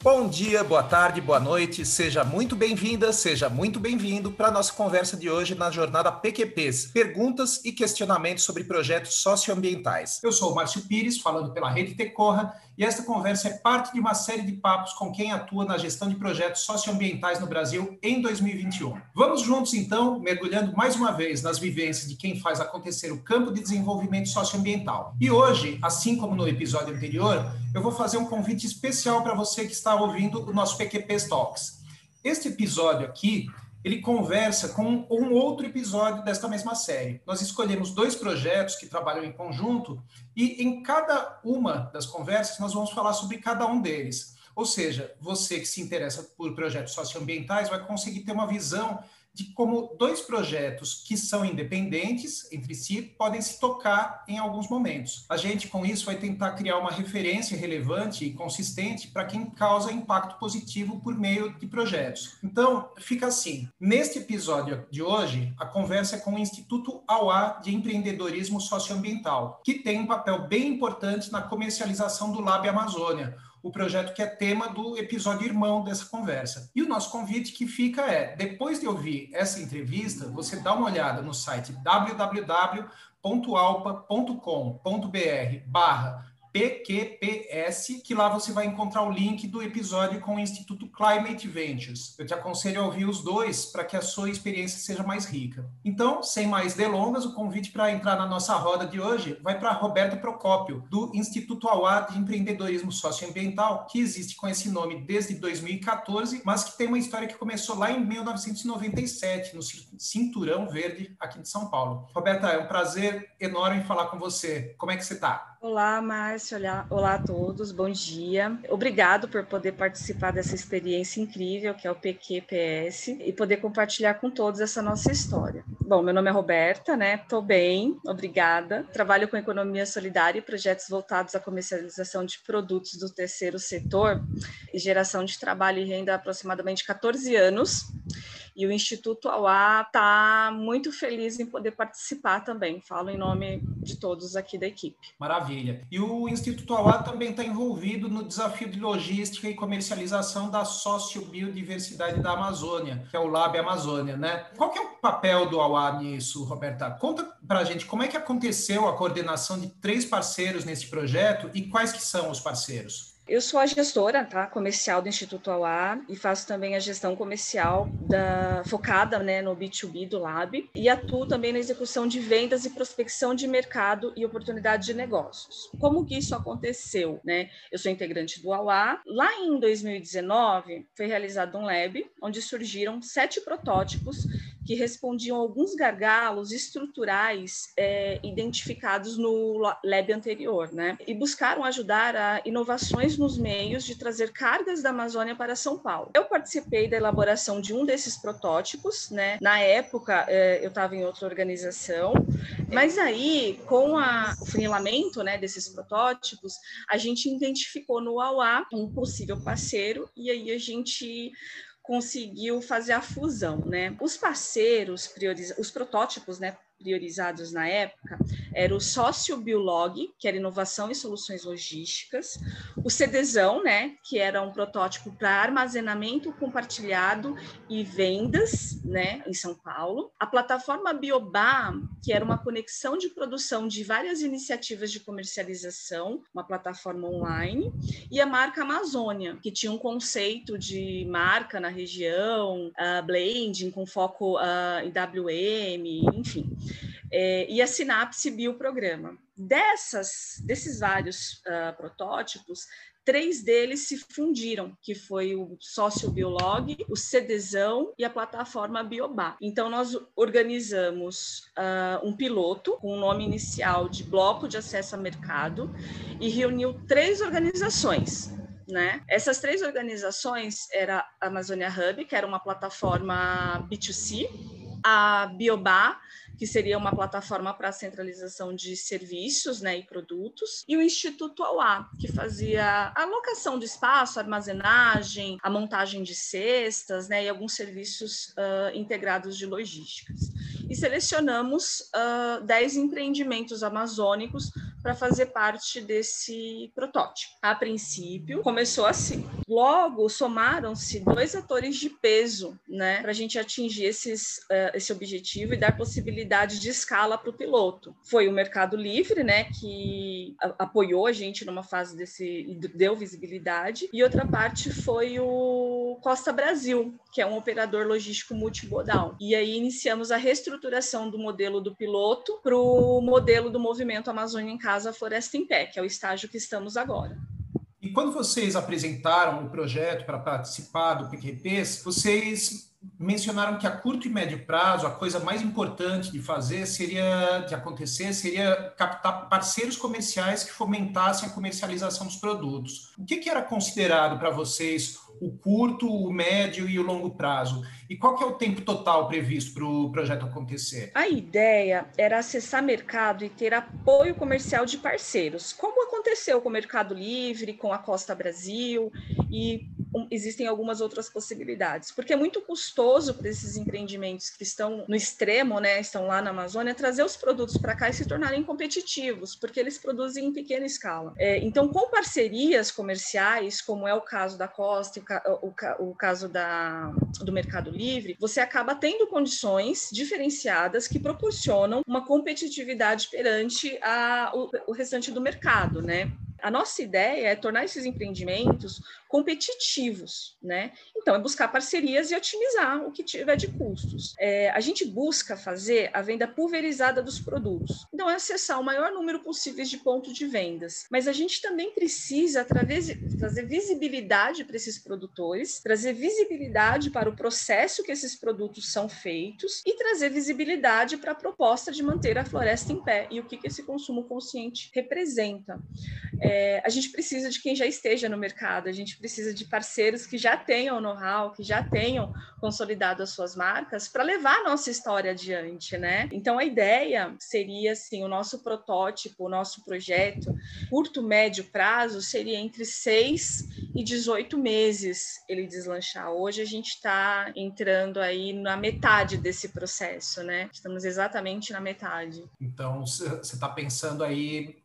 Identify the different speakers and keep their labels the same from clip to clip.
Speaker 1: Bom dia, boa tarde, boa noite, seja muito bem-vinda, seja muito bem-vindo para a nossa conversa de hoje na jornada PQPs, perguntas e questionamentos sobre projetos socioambientais. Eu sou o Márcio Pires, falando pela Rede Tecorra, e esta conversa é parte de uma série de papos com quem atua na gestão de projetos socioambientais no Brasil em 2021. Vamos juntos, então, mergulhando mais uma vez nas vivências de quem faz acontecer o campo de desenvolvimento socioambiental. E hoje, assim como no episódio anterior, eu vou fazer um convite especial para você que está ouvindo o nosso PQP Talks. Este episódio aqui ele conversa com um outro episódio desta mesma série. Nós escolhemos dois projetos que trabalham em conjunto e em cada uma das conversas nós vamos falar sobre cada um deles. Ou seja, você que se interessa por projetos socioambientais vai conseguir ter uma visão de como dois projetos que são independentes entre si podem se tocar em alguns momentos. A gente, com isso, vai tentar criar uma referência relevante e consistente para quem causa impacto positivo por meio de projetos. Então, fica assim: neste episódio de hoje, a conversa é com o Instituto AUA de Empreendedorismo Socioambiental, que tem um papel bem importante na comercialização do Lab Amazônia o projeto que é tema do episódio irmão dessa conversa. E o nosso convite que fica é, depois de ouvir essa entrevista, você dá uma olhada no site www.alpa.com.br barra PQPS, que lá você vai encontrar o link do episódio com o Instituto Climate Ventures. Eu te aconselho a ouvir os dois para que a sua experiência seja mais rica. Então, sem mais delongas, o convite para entrar na nossa roda de hoje vai para Roberta Procópio, do Instituto Auá de Empreendedorismo Socioambiental, que existe com esse nome desde 2014, mas que tem uma história que começou lá em 1997, no Cinturão Verde, aqui de São Paulo. Roberta, é um prazer enorme falar com você. Como é que você está?
Speaker 2: Olá, Márcio. Olá, olá a todos. Bom dia. Obrigado por poder participar dessa experiência incrível que é o PQPS e poder compartilhar com todos essa nossa história. Bom, meu nome é Roberta, né? Tô bem, obrigada. Trabalho com economia solidária e projetos voltados à comercialização de produtos do terceiro setor e geração de trabalho e renda há aproximadamente 14 anos. E o Instituto Auá está muito feliz em poder participar também. Falo em nome de todos aqui da equipe.
Speaker 1: Maravilha. E o Instituto Auá também está envolvido no desafio de logística e comercialização da sociobiodiversidade da Amazônia, que é o Lab Amazônia, né? Qual que é o papel do Auá nisso, Roberta? Conta para a gente como é que aconteceu a coordenação de três parceiros nesse projeto e quais que são os parceiros?
Speaker 2: Eu sou a gestora tá, comercial do Instituto Auá e faço também a gestão comercial da, focada né, no B2B do Lab e atuo também na execução de vendas e prospecção de mercado e oportunidade de negócios. Como que isso aconteceu? Né? Eu sou integrante do Auá. Lá em 2019 foi realizado um lab onde surgiram sete protótipos que respondiam a alguns gargalos estruturais é, identificados no lab anterior, né? E buscaram ajudar a inovações nos meios de trazer cargas da Amazônia para São Paulo. Eu participei da elaboração de um desses protótipos, né? Na época, é, eu estava em outra organização, mas aí, com a, o funilamento né, desses protótipos, a gente identificou no AUA um possível parceiro e aí a gente conseguiu fazer a fusão, né? Os parceiros prioriza os protótipos, né, priorizados na época era o Sócio Biolog, que era inovação e soluções logísticas, o CDzão, né, que era um protótipo para armazenamento compartilhado e vendas, né, em São Paulo, a plataforma Biobá, que era uma conexão de produção de várias iniciativas de comercialização, uma plataforma online, e a marca Amazônia, que tinha um conceito de marca na região, uh, blending com foco uh, em WM, enfim é, e a Sinapse Bioprograma. Dessas, desses vários uh, protótipos, três deles se fundiram, que foi o Sócio Biolog, o CDzão e a plataforma Biobá. Então, nós organizamos uh, um piloto com o nome inicial de Bloco de Acesso a Mercado e reuniu três organizações, né? Essas três organizações era a Amazônia Hub, que era uma plataforma B2C, a Biobá, que seria uma plataforma para centralização de serviços né, e produtos, e o Instituto Auá, que fazia a alocação de espaço, a armazenagem, a montagem de cestas né, e alguns serviços uh, integrados de logísticas. E selecionamos uh, 10 empreendimentos amazônicos para fazer parte desse protótipo. A princípio, começou assim. Logo, somaram-se dois atores de peso, né, para a gente atingir esses, uh, esse objetivo e dar possibilidade de escala para o piloto. Foi o Mercado Livre, né, que apoiou a gente numa fase desse, deu visibilidade, e outra parte foi o Costa Brasil, que é um operador logístico multimodal. E aí iniciamos a reestruturação do modelo do piloto para o modelo do movimento Amazônia em Casa Floresta em Pé, que é o estágio que estamos agora.
Speaker 1: E quando vocês apresentaram o projeto para participar do PQPs, vocês mencionaram que a curto e médio prazo a coisa mais importante de fazer seria de acontecer seria captar parceiros comerciais que fomentassem a comercialização dos produtos. O que, que era considerado para vocês o curto, o médio e o longo prazo? E qual que é o tempo total previsto para o projeto acontecer?
Speaker 2: A ideia era acessar mercado e ter apoio comercial de parceiros, como aconteceu com o Mercado Livre, com a Costa Brasil e existem algumas outras possibilidades, porque é muito custoso para esses empreendimentos que estão no extremo, né, estão lá na Amazônia, trazer os produtos para cá e se tornarem competitivos, porque eles produzem em pequena escala. É, então, com parcerias comerciais, como é o caso da Costa, o, o, o caso da, do Mercado Livre, você acaba tendo condições diferenciadas que proporcionam uma competitividade perante a, o, o restante do mercado, né? A nossa ideia é tornar esses empreendimentos competitivos, né? Então, é buscar parcerias e otimizar o que tiver de custos. É, a gente busca fazer a venda pulverizada dos produtos. Então, é acessar o maior número possível de pontos de vendas. Mas a gente também precisa trazer visibilidade para esses produtores, trazer visibilidade para o processo que esses produtos são feitos e trazer visibilidade para a proposta de manter a floresta em pé e o que, que esse consumo consciente representa. É, a gente precisa de quem já esteja no mercado, a gente precisa de parceiros que já tenham know-how, que já tenham consolidado as suas marcas para levar a nossa história adiante, né? Então a ideia seria assim, o nosso protótipo, o nosso projeto, curto, médio prazo, seria entre 6 e 18 meses ele deslanchar. Hoje a gente está entrando aí na metade desse processo, né? Estamos exatamente na metade.
Speaker 1: Então você está pensando aí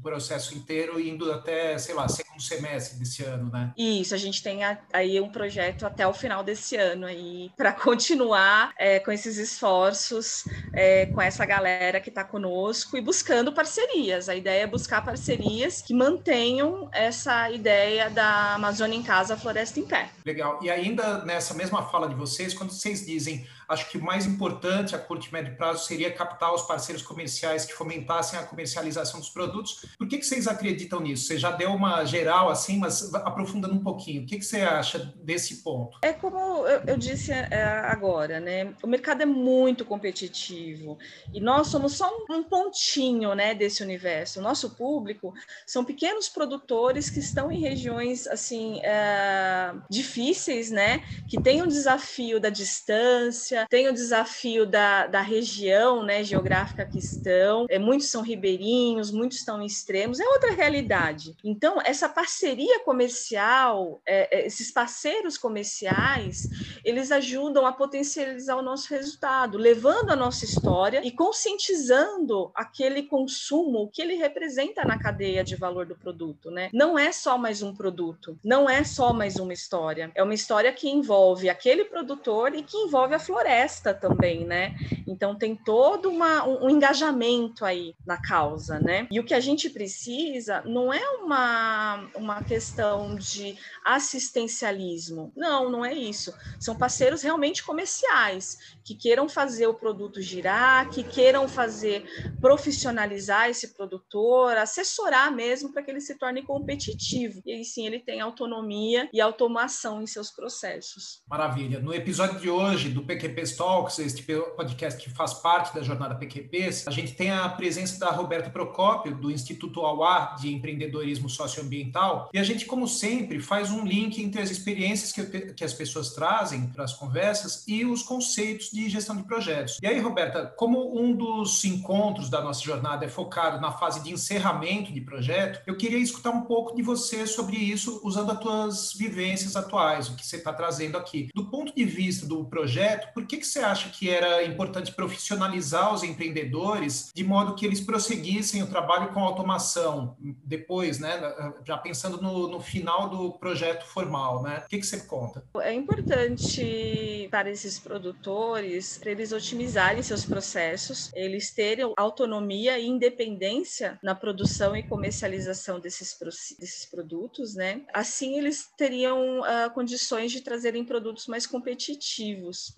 Speaker 1: processo inteiro indo até, sei lá, segundo semestre desse ano, né?
Speaker 2: Isso, a gente tem aí um projeto até o final desse ano aí para continuar é, com esses esforços, é, com essa galera que está conosco e buscando parcerias. A ideia é buscar parcerias que mantenham essa ideia da Amazônia em casa, Floresta em Pé.
Speaker 1: Legal. E ainda nessa mesma fala de vocês, quando vocês dizem Acho que o mais importante a curto e médio prazo seria captar os parceiros comerciais que fomentassem a comercialização dos produtos. Por que, que vocês acreditam nisso? Você já deu uma geral assim, mas aprofundando um pouquinho. O que, que você acha desse ponto?
Speaker 2: É como eu, eu disse é, agora, né? O mercado é muito competitivo e nós somos só um, um pontinho, né, desse universo. O nosso público são pequenos produtores que estão em regiões assim é, difíceis, né? Que têm o desafio da distância tem o desafio da, da região né, geográfica que estão, é, muitos são ribeirinhos, muitos estão em extremos, é outra realidade. Então, essa parceria comercial, é, é, esses parceiros comerciais, eles ajudam a potencializar o nosso resultado, levando a nossa história e conscientizando aquele consumo que ele representa na cadeia de valor do produto. Né? Não é só mais um produto, não é só mais uma história, é uma história que envolve aquele produtor e que envolve a floresta floresta também, né? Então tem todo uma, um, um, engajamento aí na causa, né? E o que a gente precisa não é uma, uma questão de assistencialismo. Não, não é isso. São parceiros realmente comerciais que queiram fazer o produto girar, que queiram fazer profissionalizar esse produtor, assessorar mesmo para que ele se torne competitivo. E aí sim ele tem autonomia e automação em seus processos.
Speaker 1: Maravilha. No episódio de hoje do PQP PQPs Talks, este podcast que faz parte da jornada PQPs, a gente tem a presença da Roberta Procópio, do Instituto Auá de Empreendedorismo Socioambiental, e a gente, como sempre, faz um link entre as experiências que, que as pessoas trazem para as conversas e os conceitos de gestão de projetos. E aí, Roberta, como um dos encontros da nossa jornada é focado na fase de encerramento de projeto, eu queria escutar um pouco de você sobre isso, usando as tuas vivências atuais, o que você está trazendo aqui. Do ponto de vista do projeto, por que, que você acha que era importante profissionalizar os empreendedores de modo que eles prosseguissem o trabalho com automação depois, né? Já pensando no, no final do projeto formal, né? O que, que você conta?
Speaker 2: É importante para esses produtores, para eles otimizarem seus processos, eles terem autonomia e independência na produção e comercialização desses, desses produtos, né? Assim, eles teriam uh, condições de trazerem produtos mais competitivos.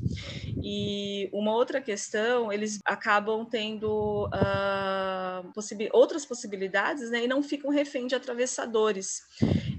Speaker 2: E uma outra questão, eles acabam tendo uh, outras possibilidades, né? E não ficam refém de atravessadores.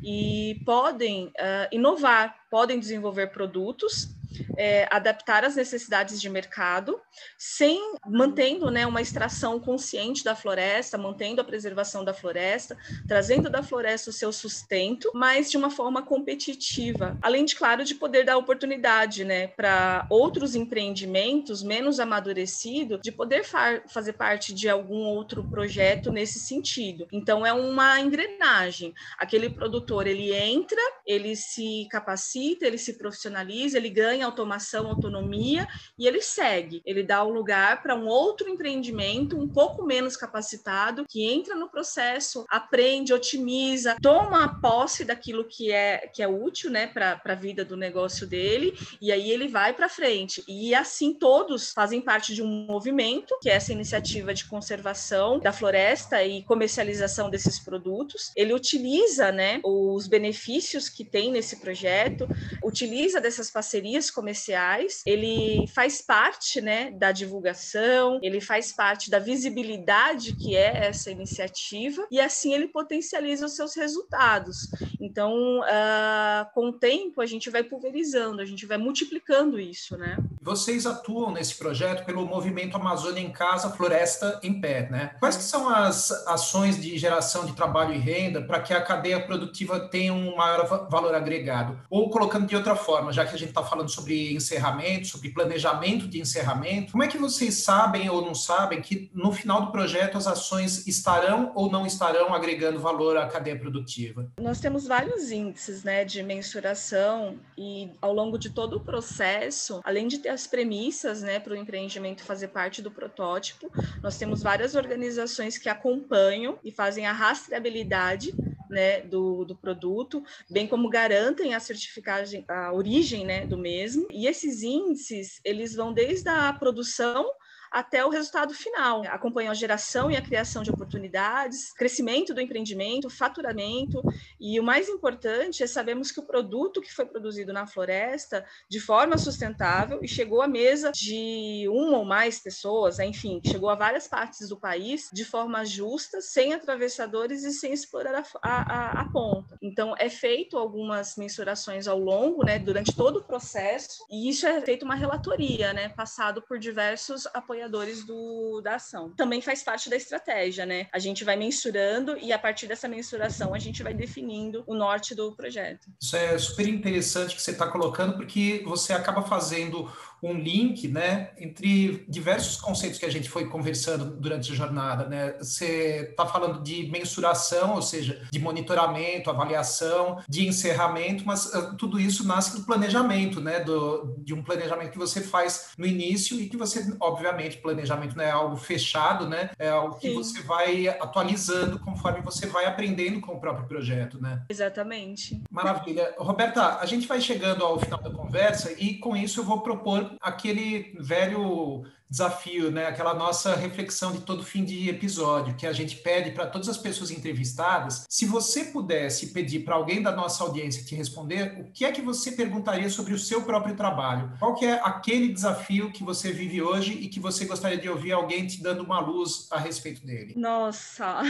Speaker 2: E podem uh, inovar, podem desenvolver produtos é, adaptar às necessidades de mercado, sem mantendo né, uma extração consciente da floresta, mantendo a preservação da floresta, trazendo da floresta o seu sustento, mas de uma forma competitiva. Além de, claro, de poder dar oportunidade né, para outros empreendimentos menos amadurecidos de poder fazer parte de algum outro projeto nesse sentido. Então, é uma engrenagem. Aquele produtor, ele entra, ele se capacita, ele se profissionaliza, ele ganha automação, autonomia, e ele segue. Ele dá o um lugar para um outro empreendimento um pouco menos capacitado, que entra no processo, aprende, otimiza, toma posse daquilo que é, que é útil né, para a vida do negócio dele, e aí ele vai para frente. E assim todos fazem parte de um movimento, que é essa iniciativa de conservação da floresta e comercialização desses produtos. Ele utiliza né, os benefícios que tem nesse projeto, utiliza dessas parcerias comerciais, ele faz parte né, da divulgação, ele faz parte da visibilidade que é essa iniciativa, e assim ele potencializa os seus resultados. Então, uh, com o tempo, a gente vai pulverizando, a gente vai multiplicando isso, né?
Speaker 1: Vocês atuam nesse projeto pelo movimento Amazônia em Casa, Floresta em Pé, né? Quais que são as ações de geração de trabalho e renda para que a cadeia produtiva tenha um maior valor agregado? Ou colocando de outra forma, já que a gente está falando sobre sobre encerramento, sobre planejamento de encerramento. Como é que vocês sabem ou não sabem que no final do projeto as ações estarão ou não estarão agregando valor à cadeia produtiva?
Speaker 2: Nós temos vários índices né, de mensuração e ao longo de todo o processo, além de ter as premissas né, para o empreendimento fazer parte do protótipo, nós temos várias organizações que acompanham e fazem a rastreabilidade né, do, do produto, bem como garantem a certificagem, a origem né, do mesmo. E esses índices, eles vão desde a produção até o resultado final. Acompanham a geração e a criação de oportunidades, crescimento do empreendimento, faturamento, e o mais importante é sabermos que o produto que foi produzido na floresta de forma sustentável e chegou à mesa de uma ou mais pessoas, enfim, chegou a várias partes do país de forma justa, sem atravessadores e sem explorar a, a, a ponta. Então, é feito algumas mensurações ao longo, né, durante todo o processo, e isso é feito uma relatoria, né, passado por diversos apoiadores apoiadores do, da ação. Também faz parte da estratégia, né? A gente vai mensurando e a partir dessa mensuração a gente vai definindo o norte do projeto.
Speaker 1: Isso é super interessante que você está colocando, porque você acaba fazendo um link, né, entre diversos conceitos que a gente foi conversando durante a jornada, né? Você está falando de mensuração, ou seja, de monitoramento, avaliação, de encerramento, mas uh, tudo isso nasce do planejamento, né, do, de um planejamento que você faz no início e que você, obviamente, planejamento não é algo fechado, né? É algo que Sim. você vai atualizando conforme você vai aprendendo com o próprio projeto, né?
Speaker 2: Exatamente.
Speaker 1: Maravilha. Roberta, a gente vai chegando ao final da conversa e com isso eu vou propor aquele velho desafio, né? Aquela nossa reflexão de todo fim de episódio, que a gente pede para todas as pessoas entrevistadas. Se você pudesse pedir para alguém da nossa audiência te responder, o que é que você perguntaria sobre o seu próprio trabalho? Qual que é aquele desafio que você vive hoje e que você gostaria de ouvir alguém te dando uma luz a respeito dele?
Speaker 2: Nossa,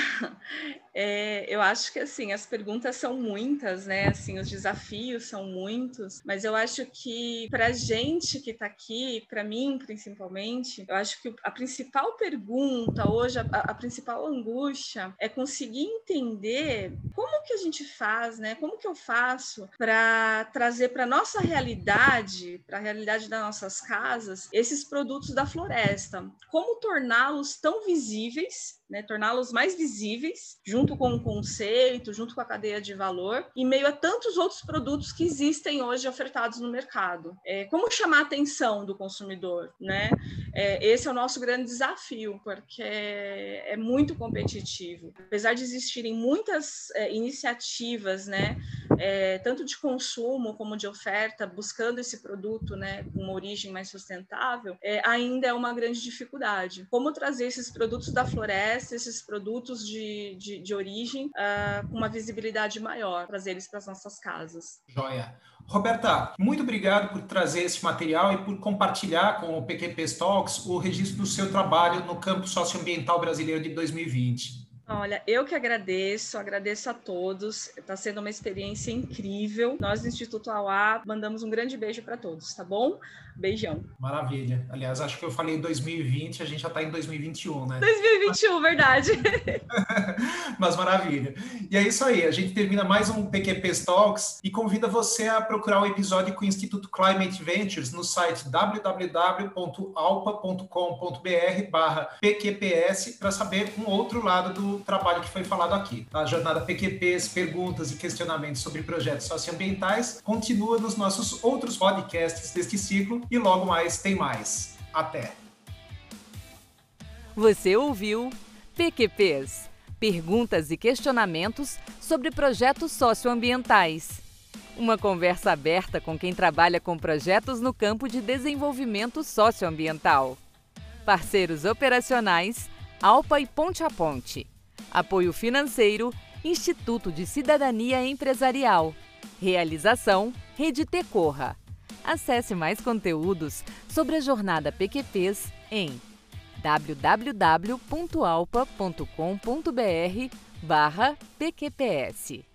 Speaker 2: é, eu acho que assim as perguntas são muitas, né? Assim, os desafios são muitos, mas eu acho que para gente que está aqui, para mim principalmente, eu acho que a principal pergunta hoje, a, a principal angústia é conseguir entender como que a gente faz, né? Como que eu faço para trazer para nossa realidade, para a realidade das nossas casas, esses produtos da floresta? Como torná-los tão visíveis né, torná-los mais visíveis, junto com o conceito, junto com a cadeia de valor, em meio a tantos outros produtos que existem hoje ofertados no mercado. É, como chamar a atenção do consumidor? Né? É, esse é o nosso grande desafio, porque é, muito competitivo. Apesar de existirem muitas é, iniciativas, né, é, tanto de consumo como de oferta, buscando esse produto né, com uma origem mais sustentável, é, ainda é uma grande dificuldade. Como trazer esses produtos da floresta esses produtos de, de, de origem uh, com uma visibilidade maior, trazer eles para as nossas casas.
Speaker 1: Joia. Roberta, muito obrigado por trazer esse material e por compartilhar com o PQP Talks o registro do seu trabalho no campo socioambiental brasileiro de 2020.
Speaker 2: Olha, eu que agradeço, agradeço a todos. Está sendo uma experiência incrível. Nós do Instituto AUA mandamos um grande beijo para todos, tá bom? Beijão.
Speaker 1: Maravilha. Aliás, acho que eu falei 2020, a gente já está em 2021, né?
Speaker 2: 2021, verdade.
Speaker 1: Mas maravilha. E é isso aí, a gente termina mais um PQP Talks e convida você a procurar o um episódio com o Instituto Climate Ventures no site www.alpa.com.br barra PQPS para saber um outro lado do trabalho que foi falado aqui. A jornada PQPs, perguntas e questionamentos sobre projetos socioambientais continua nos nossos outros podcasts deste ciclo e logo mais tem mais. Até!
Speaker 3: Você ouviu PQPs Perguntas e questionamentos sobre projetos socioambientais. Uma conversa aberta com quem trabalha com projetos no campo de desenvolvimento socioambiental. Parceiros operacionais Alpa e Ponte a Ponte. Apoio financeiro Instituto de Cidadania Empresarial. Realização Rede Tecorra. Acesse mais conteúdos sobre a jornada PQPs em www.alpa.com.br/pqps.